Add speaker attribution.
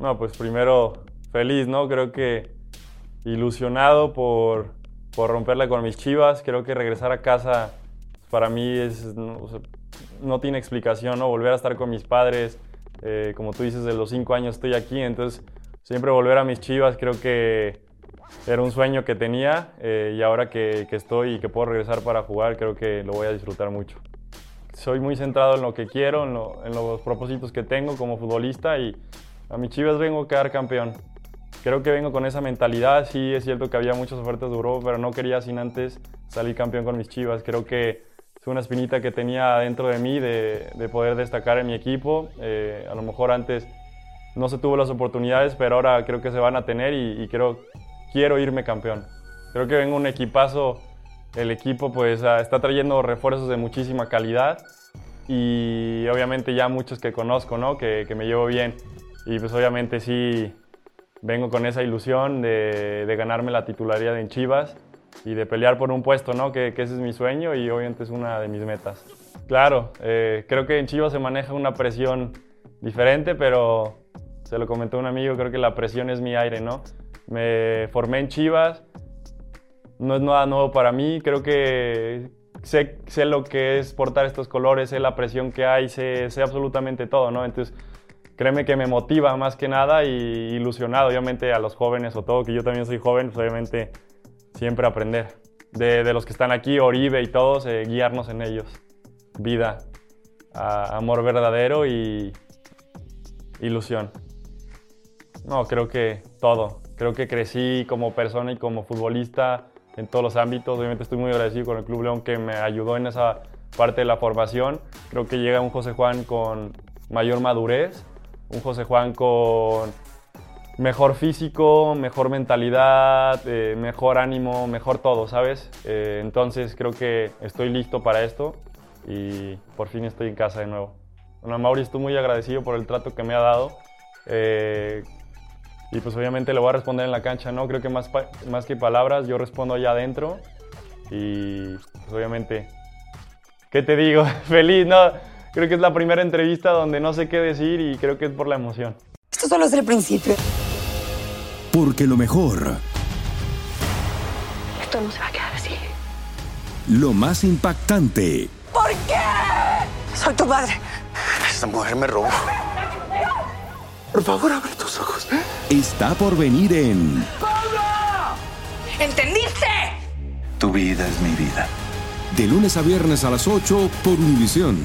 Speaker 1: No, pues primero feliz, ¿no? Creo que ilusionado por, por romperla con mis chivas. Creo que regresar a casa para mí es, no, o sea, no tiene explicación, ¿no? Volver a estar con mis padres, eh, como tú dices, de los cinco años estoy aquí, entonces siempre volver a mis chivas creo que era un sueño que tenía eh, y ahora que, que estoy y que puedo regresar para jugar, creo que lo voy a disfrutar mucho. Soy muy centrado en lo que quiero, en, lo- en los propósitos que tengo como futbolista y a mis chivas vengo a quedar campeón. Creo que vengo con esa mentalidad. Sí, es cierto que había muchas ofertas de Europa, pero no quería sin antes salir campeón con mis chivas. Creo que es una espinita que tenía dentro de mí de, de poder destacar en mi equipo. Eh, a lo mejor antes no se tuvo las oportunidades, pero ahora creo que se van a tener y, creo, quiero irme campeón. Creo que vengo un equipazo. El equipo pues ah, está trayendo refuerzos de muchísima calidad y obviamente ya muchos que conozco, ¿no? Que me llevo bien. Y pues obviamente sí vengo con esa ilusión de, de ganarme la titularidad en Chivas y de pelear por un puesto, ¿no? Que, que ese es mi sueño y obviamente es una de mis metas. Claro, eh, creo que en Chivas se maneja una presión diferente, pero se lo comentó un amigo, creo que la presión es mi aire, ¿no? Me formé en Chivas, no es nada nuevo para mí, creo que sé, sé lo que es portar estos colores, sé la presión que hay, sé, sé absolutamente todo, ¿no? Entonces, créeme que me motiva más que nada y ilusionado, obviamente, a los jóvenes o todo, que yo también soy joven, pues obviamente siempre aprender. De, de los que están aquí, Oribe y todos, eh, guiarnos en ellos. Vida, a- amor verdadero y ilusión. No, creo que todo. Creo que crecí como persona y como futbolista en todos los ámbitos. Obviamente estoy muy agradecido con el Club León que me ayudó en esa parte de la formación. Creo que llega un José Juan con mayor madurez, un José Juan con mejor físico, mejor mentalidad, eh, mejor ánimo, mejor todo, ¿sabes? Eh, entonces creo que estoy listo para esto y por fin estoy en casa de nuevo. Bueno, Mauri, estoy muy agradecido por el trato que me ha dado. Eh, y pues obviamente le voy a responder en la cancha, ¿no? Creo que más, más que palabras, yo respondo allá adentro. Y pues obviamente, ¿qué te digo? Feliz, ¿no? Creo que es la primera entrevista donde no sé qué decir y creo que es por la emoción.
Speaker 2: Esto solo es el principio.
Speaker 3: Porque lo mejor,
Speaker 2: Esto no se va a quedar así.
Speaker 3: lo más impactante,
Speaker 2: ¿Por qué? Soy tu padre.
Speaker 4: Esta mujer me robó. Por favor, abre tus ojos.
Speaker 3: está por venir en
Speaker 2: ¿Entendiste?
Speaker 4: Tu vida es mi vida.
Speaker 3: De lunes a viernes a las 8 por Univisión.